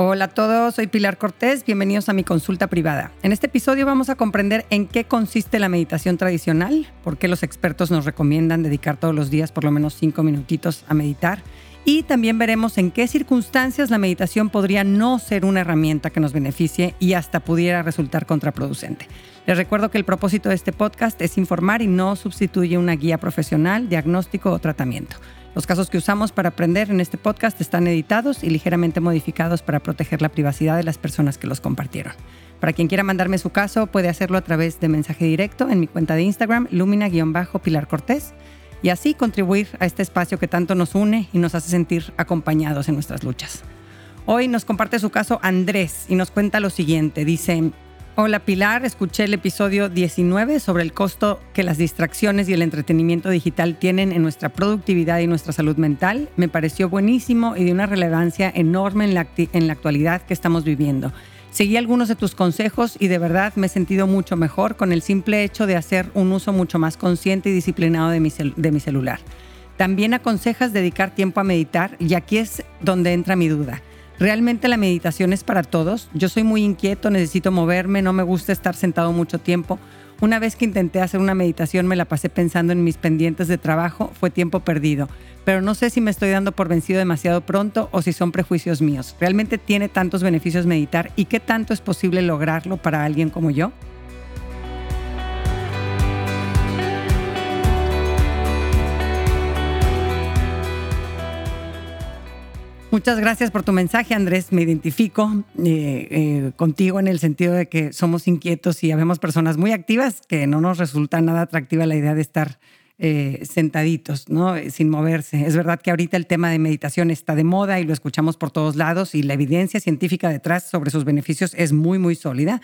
Hola a todos, soy Pilar Cortés, bienvenidos a mi consulta privada. En este episodio vamos a comprender en qué consiste la meditación tradicional, por qué los expertos nos recomiendan dedicar todos los días por lo menos cinco minutitos a meditar y también veremos en qué circunstancias la meditación podría no ser una herramienta que nos beneficie y hasta pudiera resultar contraproducente. Les recuerdo que el propósito de este podcast es informar y no sustituye una guía profesional, diagnóstico o tratamiento. Los casos que usamos para aprender en este podcast están editados y ligeramente modificados para proteger la privacidad de las personas que los compartieron. Para quien quiera mandarme su caso, puede hacerlo a través de mensaje directo en mi cuenta de Instagram, lumina-pilar Cortés, y así contribuir a este espacio que tanto nos une y nos hace sentir acompañados en nuestras luchas. Hoy nos comparte su caso Andrés y nos cuenta lo siguiente. Dice, Hola Pilar, escuché el episodio 19 sobre el costo que las distracciones y el entretenimiento digital tienen en nuestra productividad y nuestra salud mental. Me pareció buenísimo y de una relevancia enorme en la, actualidad que estamos viviendo. Seguí algunos de tus consejos y de verdad me he sentido mucho mejor con el simple hecho de hacer un uso mucho más consciente y disciplinado de mi celular. También aconsejas dedicar tiempo a meditar y aquí es donde entra mi duda. Realmente la meditación es para todos. Yo soy muy inquieto, necesito moverme, no me gusta estar sentado mucho tiempo. Una vez que intenté hacer una meditación me la pasé pensando en mis pendientes de trabajo, fue tiempo perdido. Pero no sé si me estoy dando por vencido demasiado pronto o si son prejuicios míos. ¿Realmente tiene tantos beneficios meditar y qué tanto es posible lograrlo para alguien como yo? Muchas gracias por tu mensaje, Andrés. Me identifico eh, eh, contigo en el sentido de que somos inquietos y habemos personas muy activas que no nos resulta nada atractiva la idea de estar eh, sentaditos, ¿no? sin moverse. Es verdad que ahorita el tema de meditación está de moda y lo escuchamos por todos lados y la evidencia científica detrás sobre sus beneficios es muy, muy sólida.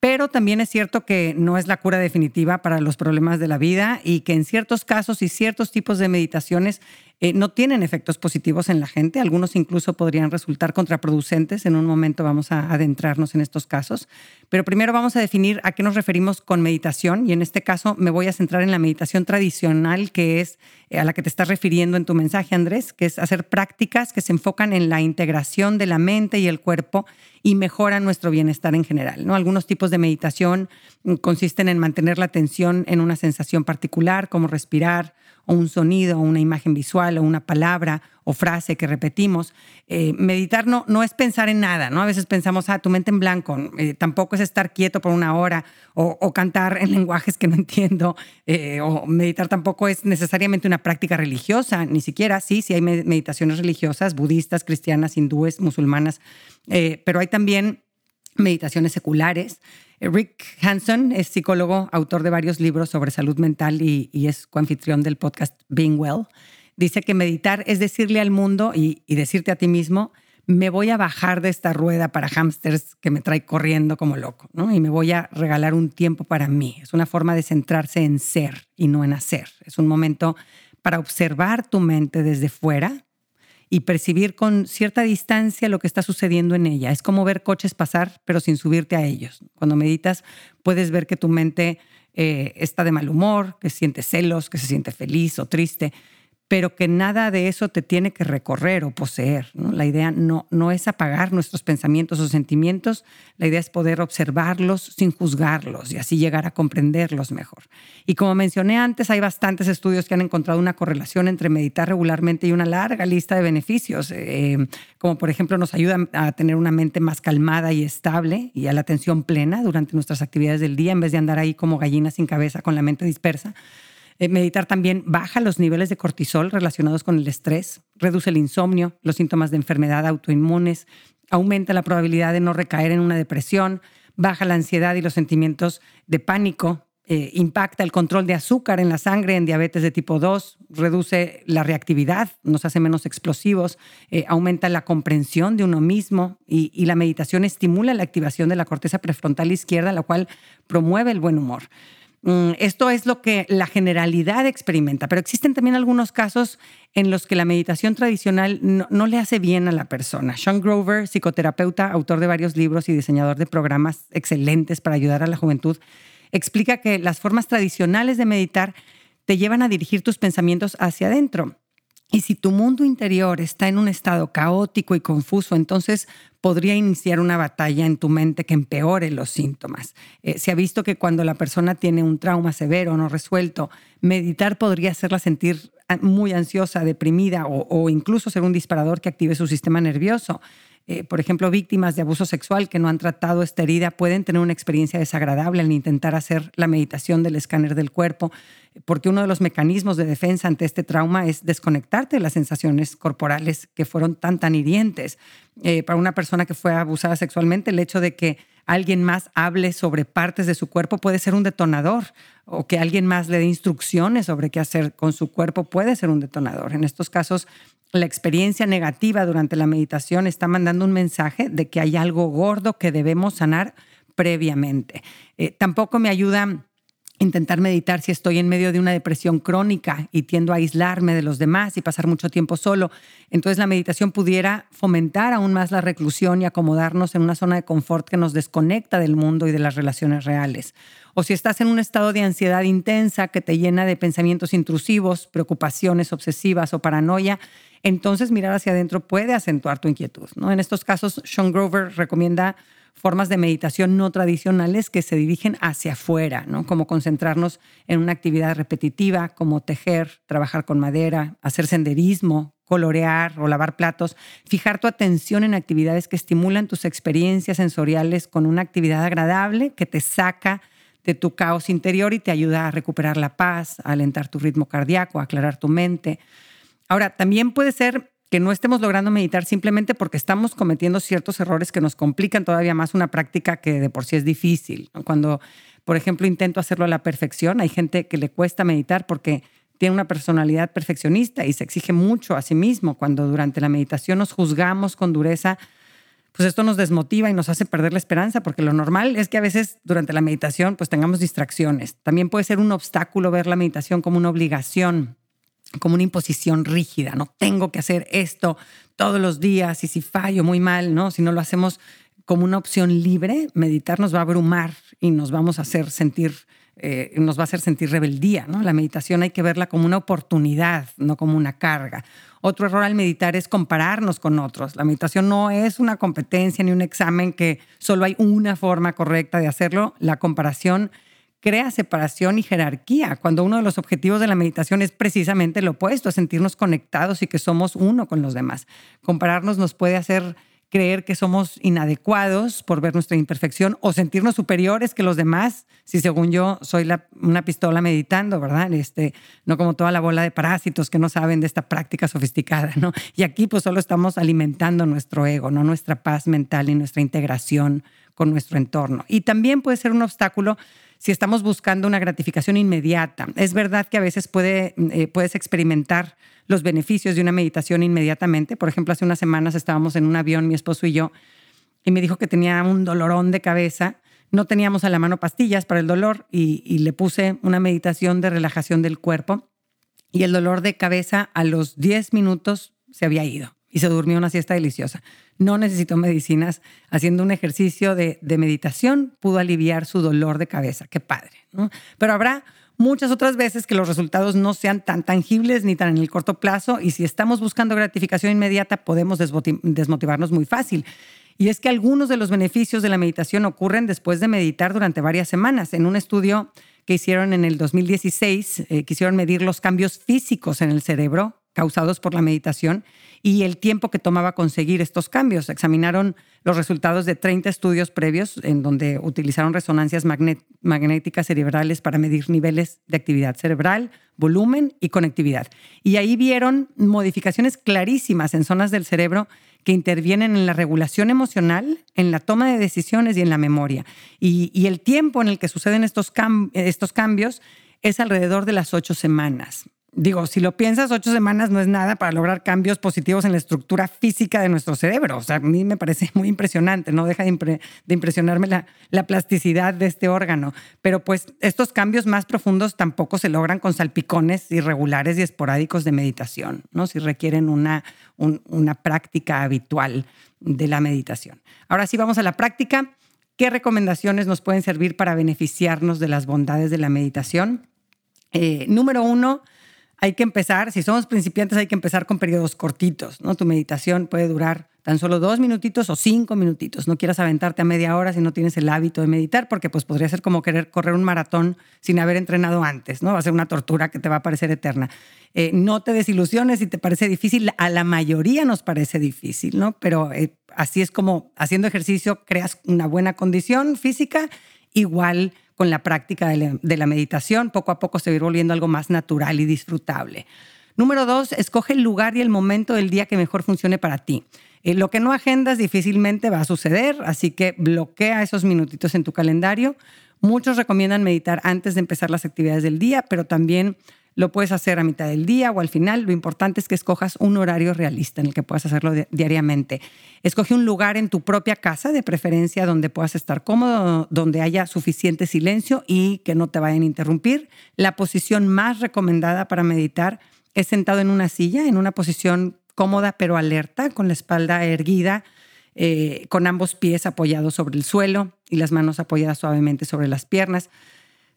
Pero también es cierto que no es la cura definitiva para los problemas de la vida y que en ciertos casos y ciertos tipos de meditaciones eh, no tienen efectos positivos en la gente, algunos incluso podrían resultar contraproducentes. En un momento vamos a adentrarnos en estos casos, pero primero vamos a definir a qué nos referimos con meditación y en este caso me voy a centrar en la meditación tradicional que es eh, a la que te estás refiriendo en tu mensaje, Andrés, que es hacer prácticas que se enfocan en la integración de la mente y el cuerpo y mejoran nuestro bienestar en general. ¿no? Algunos tipos de meditación mm, consisten en mantener la atención en una sensación particular, como respirar, o un sonido, o una imagen visual, o una palabra o frase que repetimos. Eh, meditar no, no es pensar en nada, ¿no? A veces pensamos, ah, tu mente en blanco. Eh, tampoco es estar quieto por una hora o, cantar en lenguajes que no entiendo. Eh, o meditar tampoco es necesariamente una práctica religiosa, ni siquiera. Sí, sí hay meditaciones religiosas, budistas, cristianas, hindúes, musulmanas, pero hay también meditaciones seculares. Rick Hanson es psicólogo, autor de varios libros sobre salud mental y, es coanfitrión del podcast Being Well. Dice que meditar es decirle al mundo y, decirte a ti mismo, me voy a bajar de esta rueda para hámsters que me trae corriendo como loco, ¿no? Y me voy a regalar un tiempo para mí. Es una forma de centrarse en ser y no en hacer. Es un momento para observar tu mente desde fuera y percibir con cierta distancia lo que está sucediendo en ella. Es como ver coches pasar, pero sin subirte a ellos. Cuando meditas, puedes ver que tu mente eh, está de mal humor, que siente celos, que se siente feliz o triste pero que nada de eso te tiene que recorrer o poseer. La idea no, no es apagar nuestros pensamientos o sentimientos, la idea es poder observarlos sin juzgarlos y así llegar a comprenderlos mejor. Y como mencioné antes, hay bastantes estudios que han encontrado una correlación entre meditar regularmente y una larga lista de beneficios, eh, como por ejemplo nos ayuda a tener una mente más calmada y estable y a la atención plena durante nuestras actividades del día en vez de andar ahí como gallinas sin cabeza con la mente dispersa. Eh, meditar también baja los niveles de cortisol relacionados con el estrés, reduce el insomnio, los síntomas de enfermedad autoinmunes, aumenta la probabilidad de no recaer en una depresión, baja la ansiedad y los sentimientos de pánico, eh, impacta el control de azúcar en la sangre en diabetes de tipo 2, reduce la reactividad, nos hace menos explosivos, eh, aumenta la comprensión de uno mismo y, y, la meditación estimula la activación de la corteza prefrontal izquierda, la cual promueve el buen humor. Mm, esto es lo que la generalidad experimenta, pero existen también algunos casos en los que la meditación tradicional no, le hace bien a la persona. Sean Grover, psicoterapeuta, autor de varios libros y diseñador de programas excelentes para ayudar a la juventud, explica que las formas tradicionales de meditar te llevan a dirigir tus pensamientos hacia adentro. Y si tu mundo interior está en un estado caótico y confuso, entonces podría iniciar una batalla en tu mente que empeore los síntomas. Eh, se ha visto que cuando la persona tiene un trauma severo no resuelto, meditar podría hacerla sentir muy ansiosa, deprimida o, o incluso ser un disparador que active su sistema nervioso. Eh, por ejemplo, víctimas de abuso sexual que no han tratado esta herida pueden tener una experiencia desagradable al intentar hacer la meditación del escáner del cuerpo, porque uno de los mecanismos de defensa ante este trauma es desconectarte de las sensaciones corporales que fueron tan, tan hirientes. Eh, para una persona que fue abusada sexualmente, el hecho de que alguien más hable sobre partes de su cuerpo puede ser un detonador o que alguien más le dé instrucciones sobre qué hacer con su cuerpo puede ser un detonador. En estos casos, la experiencia negativa durante la meditación está mandando un mensaje de que hay algo gordo que debemos sanar previamente. Eh, tampoco me ayuda intentar meditar si estoy en medio de una depresión crónica y tiendo a aislarme de los demás y pasar mucho tiempo solo. Entonces la meditación pudiera fomentar aún más la reclusión y acomodarnos en una zona de confort que nos desconecta del mundo y de las relaciones reales. O si estás en un estado de ansiedad intensa que te llena de pensamientos intrusivos, preocupaciones obsesivas o paranoia, entonces mirar hacia adentro puede acentuar tu inquietud. ¿no? En estos casos, Sean Grover recomienda formas de meditación no tradicionales que se dirigen hacia afuera, ¿no? como concentrarnos en una actividad repetitiva, como tejer, trabajar con madera, hacer senderismo, colorear o lavar platos, fijar tu atención en actividades que estimulan tus experiencias sensoriales con una actividad agradable que te saca de tu caos interior y te ayuda a recuperar la paz, a alentar tu ritmo cardíaco, a aclarar tu mente. Ahora, también puede ser que no estemos logrando meditar simplemente porque estamos cometiendo ciertos errores que nos complican todavía más una práctica que de por sí es difícil. Cuando, por ejemplo, intento hacerlo a la perfección, hay gente que le cuesta meditar porque tiene una personalidad perfeccionista y se exige mucho a sí mismo. Cuando durante la meditación nos juzgamos con dureza, pues esto nos desmotiva y nos hace perder la esperanza, porque lo normal es que a veces durante la meditación pues tengamos distracciones. También puede ser un obstáculo ver la meditación como una obligación como una imposición rígida, no tengo que hacer esto todos los días y si fallo muy mal, ¿no? Si no lo hacemos como una opción libre, meditar nos va a abrumar y nos vamos a hacer sentir eh, nos va a hacer sentir rebeldía, ¿no? La meditación hay que verla como una oportunidad, no como una carga. Otro error al meditar es compararnos con otros. La meditación no es una competencia ni un examen que solo hay una forma correcta de hacerlo. La comparación crea separación y jerarquía, cuando uno de los objetivos de la meditación es precisamente lo opuesto, sentirnos conectados y que somos uno con los demás. Compararnos nos puede hacer creer que somos inadecuados por ver nuestra imperfección o sentirnos superiores que los demás, si según yo soy una pistola meditando, ¿verdad? Este, no como toda la bola de parásitos que no saben de esta práctica sofisticada, ¿no? Y aquí pues solo estamos alimentando nuestro ego, no nuestra paz mental y nuestra integración con nuestro entorno. Y también puede ser un obstáculo si estamos buscando una gratificación inmediata. Es verdad que a veces eh, puedes experimentar los beneficios de una meditación inmediatamente. Por ejemplo, hace unas semanas estábamos en un avión, mi esposo y yo, y me dijo que tenía un dolorón de cabeza. No teníamos a la mano pastillas para el dolor y, y le puse una meditación de relajación del cuerpo y el dolor de cabeza a los 10 minutos se había ido y se durmió una siesta deliciosa. No necesitó medicinas. Haciendo un ejercicio de, meditación pudo aliviar su dolor de cabeza. Qué padre. Pero habrá muchas otras veces que los resultados no sean tan tangibles ni tan en el corto plazo y si estamos buscando gratificación inmediata podemos desmotivarnos muy fácil. Y es que algunos de los beneficios de la meditación ocurren después de meditar durante varias semanas. En un estudio que hicieron en el 2016, eh, quisieron medir los cambios físicos en el cerebro causados por la meditación y el tiempo que tomaba conseguir estos cambios. Examinaron los resultados de 30 estudios previos en donde utilizaron resonancias magnéticas cerebrales para medir niveles de actividad cerebral, volumen y conectividad. Y ahí vieron modificaciones clarísimas en zonas del cerebro que intervienen en la regulación emocional, en la toma de decisiones y en la memoria. Y, el tiempo en el que suceden estos, estos cambios es alrededor de las ocho semanas digo, si lo piensas, ocho semanas no es nada para lograr cambios positivos en la estructura física de nuestro cerebro. O sea, a mí me parece muy impresionante, no deja de, impresionarme la, la, plasticidad de este órgano. Pero pues estos cambios más profundos tampoco se logran con salpicones irregulares y esporádicos de meditación, ¿no? Si requieren una, una práctica habitual de la meditación. Ahora sí vamos a la práctica. ¿Qué recomendaciones nos pueden servir para beneficiarnos de las bondades de la meditación? Eh, número uno, hay que empezar, si somos principiantes hay que empezar con periodos cortitos, ¿no? Tu meditación puede durar tan solo dos minutitos o cinco minutitos. No quieras aventarte a media hora si no tienes el hábito de meditar, porque pues podría ser como querer correr un maratón sin haber entrenado antes, ¿no? Va a ser una tortura que te va a parecer eterna. Eh, no te desilusiones si te parece difícil. A la mayoría nos parece difícil, ¿no? Pero eh, así es como haciendo ejercicio creas una buena condición física, igual con la práctica de la, meditación, poco a poco se va volviendo algo más natural y disfrutable. Número dos, escoge el lugar y el momento del día que mejor funcione para ti. Eh, lo que no agendas difícilmente va a suceder, así que bloquea esos minutitos en tu calendario. Muchos recomiendan meditar antes de empezar las actividades del día, pero también lo puedes hacer a mitad del día o al final. Lo importante es que escojas un horario realista en el que puedas hacerlo diariamente. Escoge un lugar en tu propia casa, de preferencia donde puedas estar cómodo, donde haya suficiente silencio y que no te vayan a interrumpir. La posición más recomendada para meditar es sentado en una silla, en una posición cómoda pero alerta, con la espalda erguida, eh, con ambos pies apoyados sobre el suelo y las manos apoyadas suavemente sobre las piernas.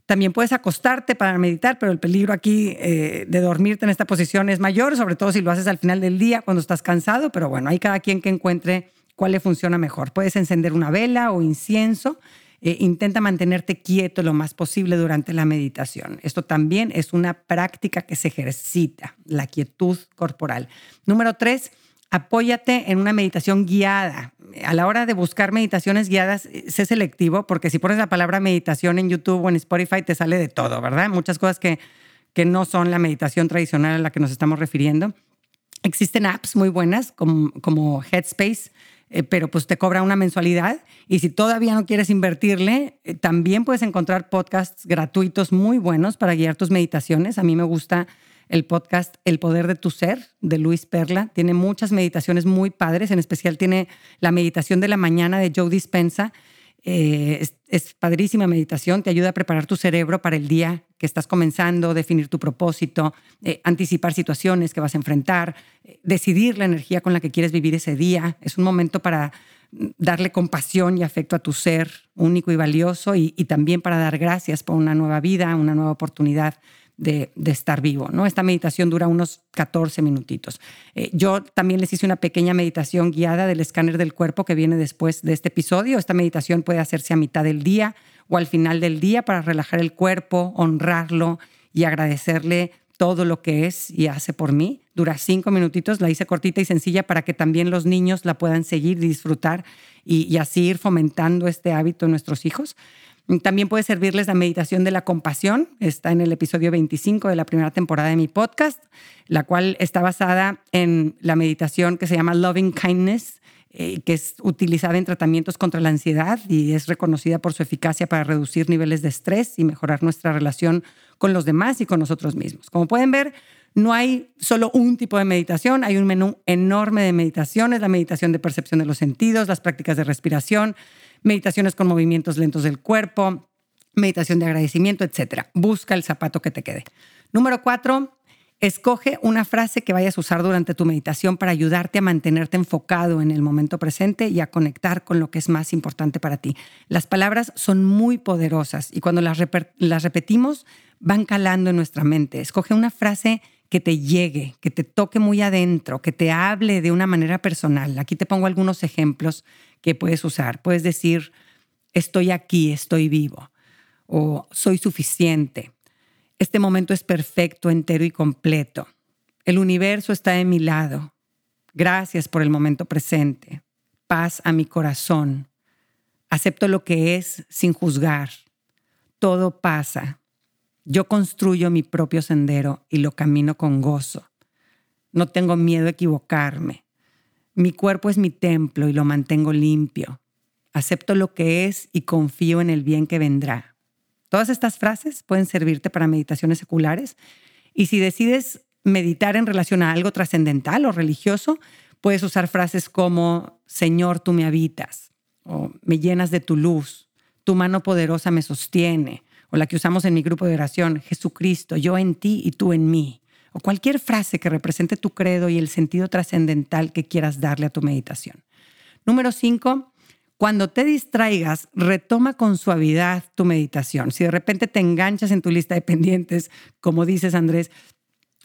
También puedes acostarte para meditar, pero el peligro aquí eh, de dormirte en esta posición es mayor, sobre todo si lo haces al final del día cuando estás cansado, pero bueno, hay cada quien que encuentre cuál le funciona mejor. Puedes encender una vela o incienso. Eh, intenta mantenerte quieto lo más posible durante la meditación. Esto también es una práctica que se ejercita, la quietud corporal. Número tres, apóyate en una meditación guiada. A la hora de buscar meditaciones guiadas, eh, sé selectivo, porque si pones la palabra meditación en YouTube o en Spotify, te sale de todo, ¿verdad? Muchas cosas que, que no son la meditación tradicional a la que nos estamos refiriendo. Existen apps muy buenas como, como Headspace, eh, pero pues te cobra una mensualidad. Y si todavía no quieres invertirle, eh, también puedes encontrar podcasts gratuitos muy buenos para guiar tus meditaciones. A mí me gusta el podcast El Poder de tu Ser de Luis Perla. Tiene muchas meditaciones muy padres, en especial tiene la meditación de la mañana de Joe Dispensa. Eh, es, padrísima meditación, te ayuda a preparar tu cerebro para el día que estás comenzando, definir tu propósito, eh, anticipar situaciones que vas a enfrentar, eh, decidir la energía con la que quieres vivir ese día. Es un momento para darle compasión y afecto a tu ser único y valioso y también para dar gracias por una nueva vida, una nueva oportunidad de, estar vivo. ¿no? Esta meditación dura unos 14 minutitos. Eh, yo también les hice una pequeña meditación guiada del escáner del cuerpo que viene después de este episodio. Esta meditación puede hacerse a mitad del día o al final del día para relajar el cuerpo, honrarlo y agradecerle todo lo que es y hace por mí. Dura cinco minutitos, la hice cortita y sencilla para que también los niños la puedan seguir disfrutar y, y así ir fomentando este hábito en nuestros hijos. También puede servirles la meditación de la compasión. Está en el episodio 25 de la primera temporada de mi podcast, la cual está basada en la meditación que se llama Loving Kindness, eh, que es utilizada en tratamientos contra la ansiedad y es reconocida por su eficacia para reducir niveles de estrés y mejorar nuestra relación con los demás y con nosotros mismos. Como pueden ver, no hay solo un tipo de meditación, hay un menú enorme de meditaciones, la meditación de percepción de los sentidos, las prácticas de respiración, meditaciones con movimientos lentos del cuerpo, meditación de agradecimiento, etc. Busca el zapato que te quede. Número cuatro, escoge una frase que vayas a usar durante tu meditación para ayudarte a mantenerte enfocado en el momento presente y a conectar con lo que es más importante para ti. Las palabras son muy poderosas y cuando las, las repetimos van calando en nuestra mente. Escoge una frase que te llegue, que te toque muy adentro, que te hable de una manera personal. Aquí te pongo algunos ejemplos que puedes usar. Puedes decir, estoy aquí, estoy vivo, o soy suficiente. Este momento es perfecto, entero y completo. El universo está de mi lado. Gracias por el momento presente. Paz a mi corazón. Acepto lo que es sin juzgar. Todo pasa. Yo construyo mi propio sendero y lo camino con gozo. No tengo miedo a equivocarme. Mi cuerpo es mi templo y lo mantengo limpio. Acepto lo que es y confío en el bien que vendrá. Todas estas frases pueden servirte para meditaciones seculares y si decides meditar en relación a algo trascendental o religioso, puedes usar frases como Señor, tú me habitas o me llenas de tu luz, tu mano poderosa me sostiene o la que usamos en mi grupo de oración, Jesucristo, yo en ti y tú en mí o cualquier frase que represente tu credo y el sentido trascendental que quieras darle a tu meditación. Número cinco, cuando te distraigas, retoma con suavidad tu meditación. Si de repente te enganchas en tu lista de pendientes, como dices Andrés,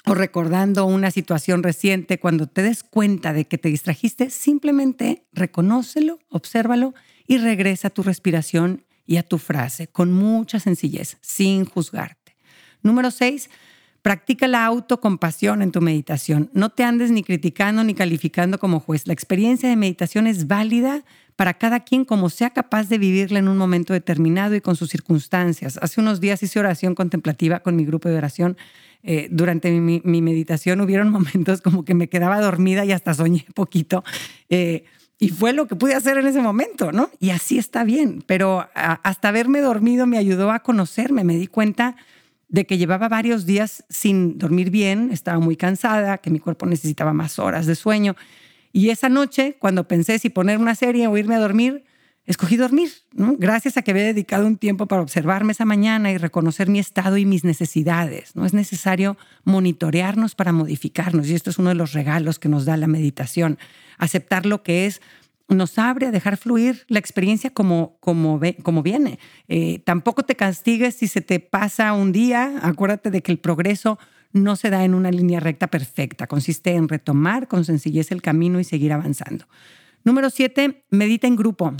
o recordando una situación reciente, cuando te des cuenta de que te distrajiste, simplemente reconócelo, obsérvalo y regresa a tu respiración y a tu frase con mucha sencillez, sin juzgarte. Número seis, practica la autocompasión en tu meditación. No te andes ni criticando ni calificando como juez. La experiencia de meditación es válida para cada quien como sea capaz de vivirla en un momento determinado y con sus circunstancias. Hace unos días hice oración contemplativa con mi grupo de oración eh, durante mi, meditación hubieron momentos como que me quedaba dormida y hasta soñé poquito. Eh, y fue lo que pude hacer en ese momento, ¿no? Y así está bien, pero hasta haberme dormido me ayudó a conocerme, me di cuenta de que llevaba varios días sin dormir bien, estaba muy cansada, que mi cuerpo necesitaba más horas de sueño. Y esa noche, cuando pensé si poner una serie o irme a dormir, escogí dormir, gracias a que había dedicado un tiempo para observarme esa mañana y reconocer mi estado y mis necesidades. ¿no? Es necesario monitorearnos para modificarnos y esto es uno de los regalos que nos da la meditación. Aceptar lo que es nos abre a dejar fluir la experiencia como, como, como viene. Eh, tampoco te castigues si se te pasa un día. Acuérdate de que el progreso no se da en una línea recta perfecta. Consiste en retomar con sencillez el camino y seguir avanzando. Número siete, medita en grupo.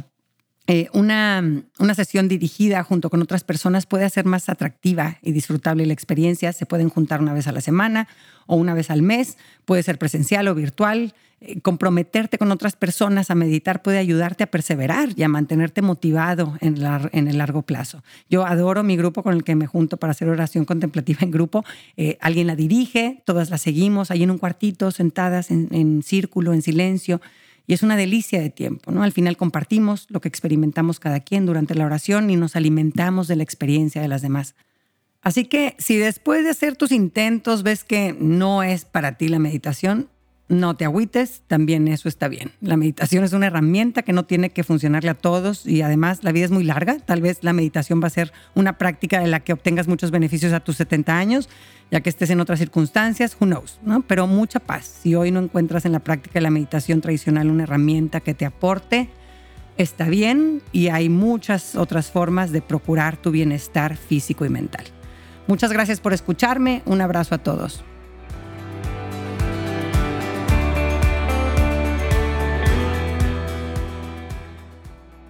Eh, una, una, sesión dirigida junto con otras personas puede hacer más atractiva y disfrutable la experiencia. Se pueden juntar una vez a la semana o una vez al mes, puede ser presencial o virtual. Eh, comprometerte con otras personas a meditar puede ayudarte a perseverar y a mantenerte motivado en, en el largo plazo. Yo adoro mi grupo con el que me junto para hacer oración contemplativa en grupo. Eh, alguien la dirige, todas la seguimos ahí en un cuartito, sentadas en, en círculo, en silencio y es una delicia de tiempo, ¿no? Al final compartimos lo que experimentamos cada quien durante la oración y nos alimentamos de la experiencia de las demás. Así que si después de hacer tus intentos ves que no es para ti la meditación, no te agüites, también eso está bien. La meditación es una herramienta que no tiene que funcionarle a todos y además la vida es muy larga. Tal vez la meditación va a ser una práctica de la que obtengas muchos beneficios a tus 70 años, ya que estés en otras circunstancias, who knows, ¿no? Pero mucha paz. Si hoy no encuentras en la práctica de la meditación tradicional una herramienta que te aporte, está bien y hay muchas otras formas de procurar tu bienestar físico y mental. Muchas gracias por escucharme. Un abrazo a todos.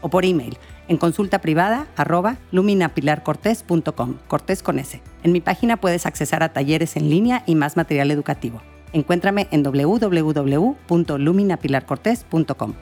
o por email en consulta privada arroba luminapilarcortés.com, cortés con S. En mi página puedes accesar a talleres en línea y más material educativo. Encuéntrame en www.luminapilarcortés.com.